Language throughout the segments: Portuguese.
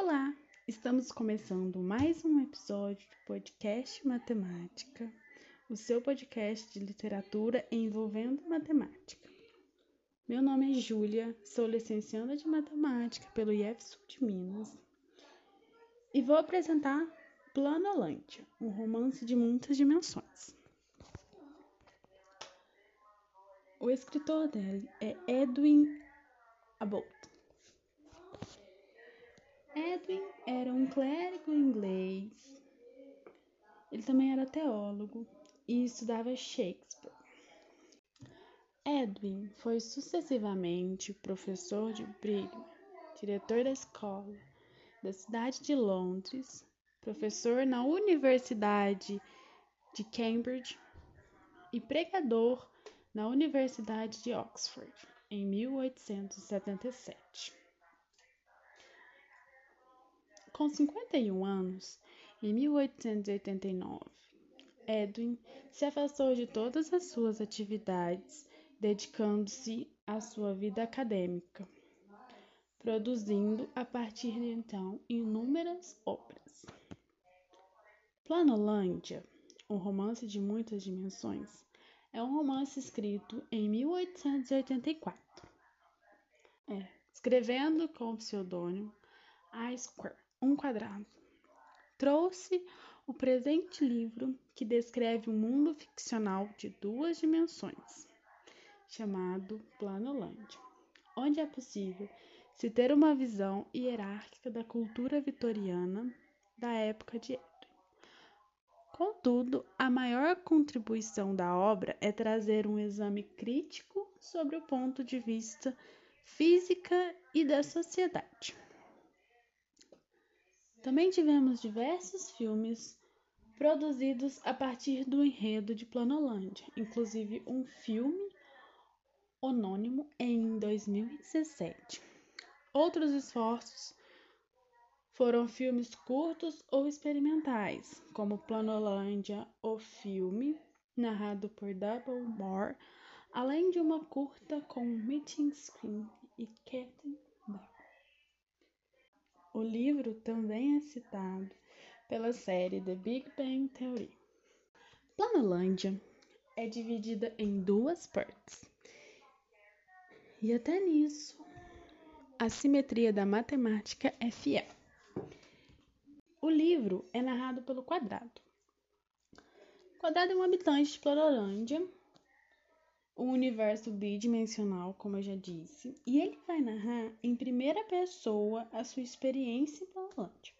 Olá! Estamos começando mais um episódio do podcast Matemática, o seu podcast de literatura envolvendo matemática. Meu nome é Júlia, sou licenciada de matemática pelo IEF de Minas e vou apresentar Planolândia, um romance de muitas dimensões. O escritor dele é Edwin Abbott. Edwin era um clérigo inglês. Ele também era teólogo e estudava Shakespeare. Edwin foi sucessivamente professor de Brigham, diretor da escola da cidade de Londres, professor na Universidade de Cambridge e pregador na Universidade de Oxford em 1877. Com 51 anos, em 1889, Edwin se afastou de todas as suas atividades, dedicando-se à sua vida acadêmica, produzindo a partir de então inúmeras obras. Planolândia, um romance de muitas dimensões, é um romance escrito em 1884, é, escrevendo com o pseudônimo I. Square um quadrado. Trouxe o presente livro que descreve um mundo ficcional de duas dimensões, chamado Planolândia, onde é possível se ter uma visão hierárquica da cultura vitoriana da época de Edwin. Contudo, a maior contribuição da obra é trazer um exame crítico sobre o ponto de vista física e da sociedade. Também tivemos diversos filmes produzidos a partir do enredo de Planolândia, inclusive um filme anônimo em 2017. Outros esforços foram filmes curtos ou experimentais, como Planolândia, o filme, narrado por Double Moore, além de uma curta com Meeting Screen e Captain o livro também é citado pela série The Big Bang Theory. Planolândia é dividida em duas partes. E até nisso, a simetria da matemática é fiel. O livro é narrado pelo Quadrado. O Quadrado é um habitante de Planolândia um universo bidimensional, como eu já disse, e ele vai narrar em primeira pessoa a sua experiência em Planolândia.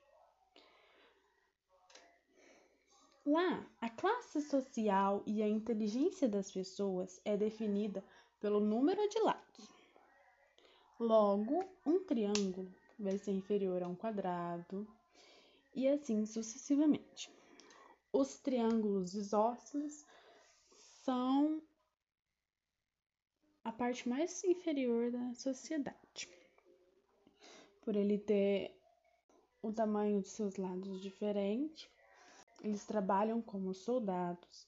Lá, a classe social e a inteligência das pessoas é definida pelo número de lados. Logo, um triângulo vai ser inferior a um quadrado e assim sucessivamente. Os triângulos isósceles são parte mais inferior da sociedade. Por ele ter o tamanho de seus lados diferente, eles trabalham como soldados.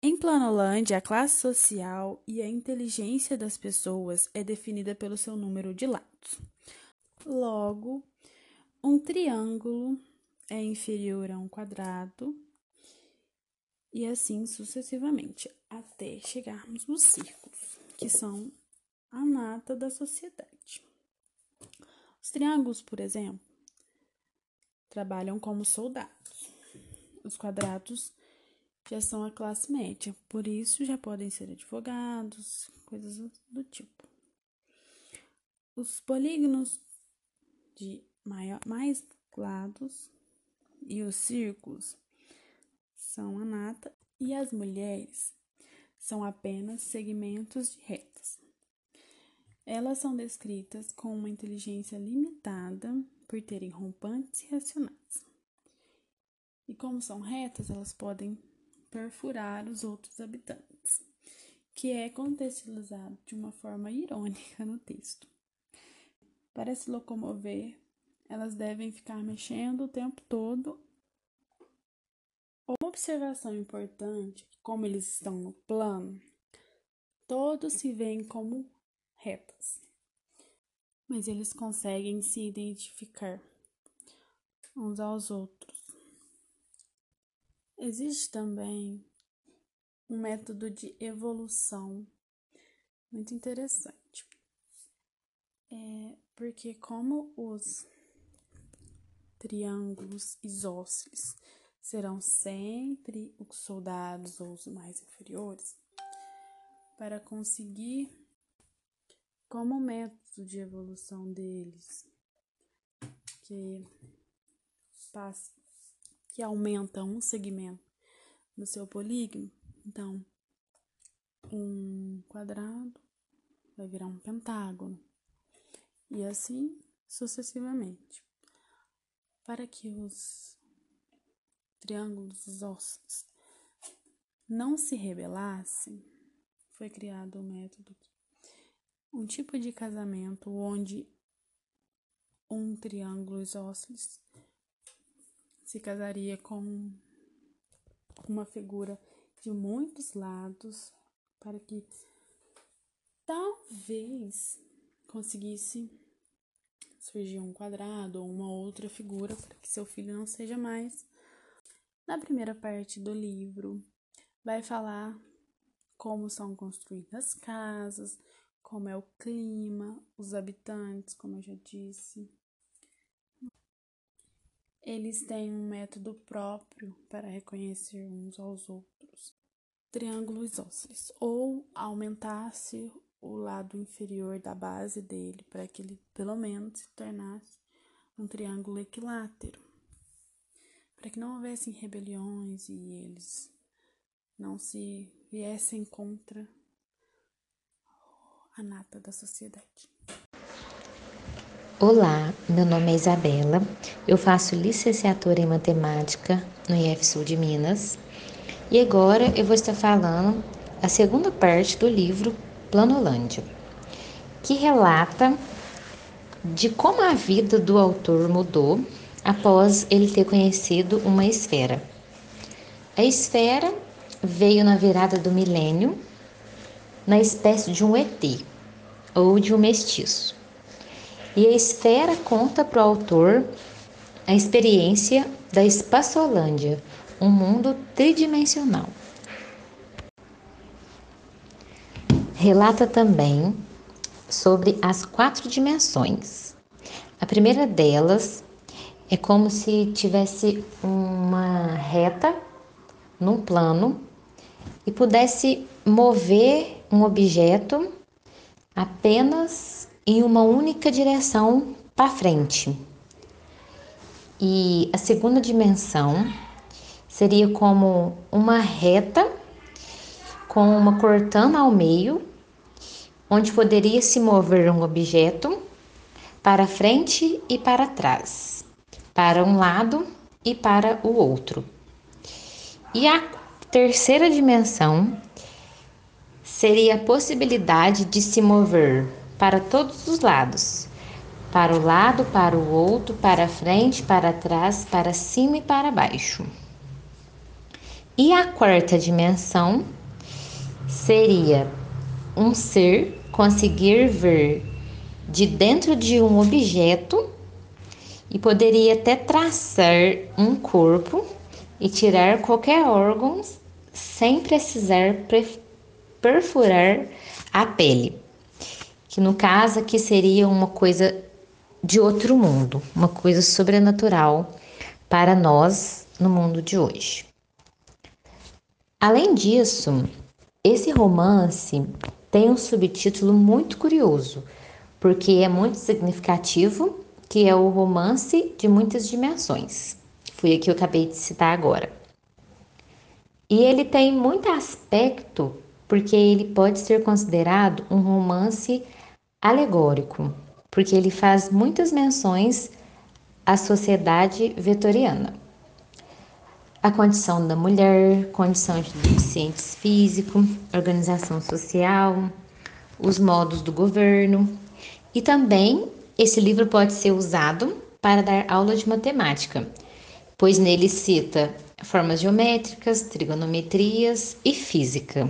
Em Planolândia, a classe social e a inteligência das pessoas é definida pelo seu número de lados. Logo, um triângulo é inferior a um quadrado e assim sucessivamente, até chegarmos nos círculos, que são a nata da sociedade. Os triângulos, por exemplo, trabalham como soldados. Os quadrados já são a classe média, por isso já podem ser advogados, coisas do tipo. Os polígonos de maior, mais lados e os círculos são a nata e as mulheres são apenas segmentos de retas. Elas são descritas com uma inteligência limitada por terem rompantes racionais. E como são retas, elas podem perfurar os outros habitantes, que é contextualizado de uma forma irônica no texto. Para se locomover, elas devem ficar mexendo o tempo todo uma observação importante, como eles estão no plano, todos se veem como retas. mas eles conseguem se identificar uns aos outros. Existe também um método de evolução muito interessante. É porque como os triângulos isósceles serão sempre os soldados ou os mais inferiores, para conseguir como método de evolução deles, que passa, que aumenta um segmento no seu polígono, então um quadrado vai virar um pentágono e assim sucessivamente. Para que os triângulos isósceles não se rebelassem, foi criado o método um tipo de casamento onde um triângulo isósceles se casaria com uma figura de muitos lados para que talvez conseguisse surgir um quadrado ou uma outra figura para que seu filho não seja mais. Na primeira parte do livro, vai falar como são construídas as casas, como é o clima, os habitantes, como eu já disse. Eles têm um método próprio para reconhecer uns aos outros. Triângulo isósceles, ou aumentasse o lado inferior da base dele para que ele pelo menos se tornasse um triângulo equilátero, para que não houvessem rebeliões e eles não se viessem contra a nata da sociedade. Olá, meu nome é Isabela, eu faço licenciatura em matemática no IFSU de Minas e agora eu vou estar falando a segunda parte do livro Planolândia, que relata de como a vida do autor mudou após ele ter conhecido uma esfera. A esfera veio na virada do milênio na espécie de um ET ou de um mestiço. E a esfera conta para o autor a experiência da Espaçolândia, um mundo tridimensional. Relata também sobre as quatro dimensões. A primeira delas é como se tivesse uma reta num plano e pudesse mover um objeto apenas em uma única direção para frente. E a segunda dimensão seria como uma reta com uma cortana ao meio onde poderia se mover um objeto para frente e para trás, para um lado e para o outro. E a terceira dimensão seria a possibilidade de se mover para todos os lados, para o lado, para o outro, para frente, para trás, para cima e para baixo. E a quarta dimensão seria um ser conseguir ver de dentro de um objeto e poderia até traçar um corpo e tirar qualquer órgão sem precisar perfurar a pele, que no caso aqui seria uma coisa de outro mundo, uma coisa sobrenatural para nós no mundo de hoje. Além disso, esse romance tem um subtítulo muito curioso, porque é muito significativo, que é o romance de muitas dimensões. Foi aqui que eu acabei de citar agora. E ele tem muito aspecto, porque ele pode ser considerado um romance alegórico, porque ele faz muitas menções à sociedade vitoriana a condição da mulher, condição de deficientes físicos, organização social, os modos do governo. E também esse livro pode ser usado para dar aula de matemática, pois nele cita formas geométricas, trigonometrias e física.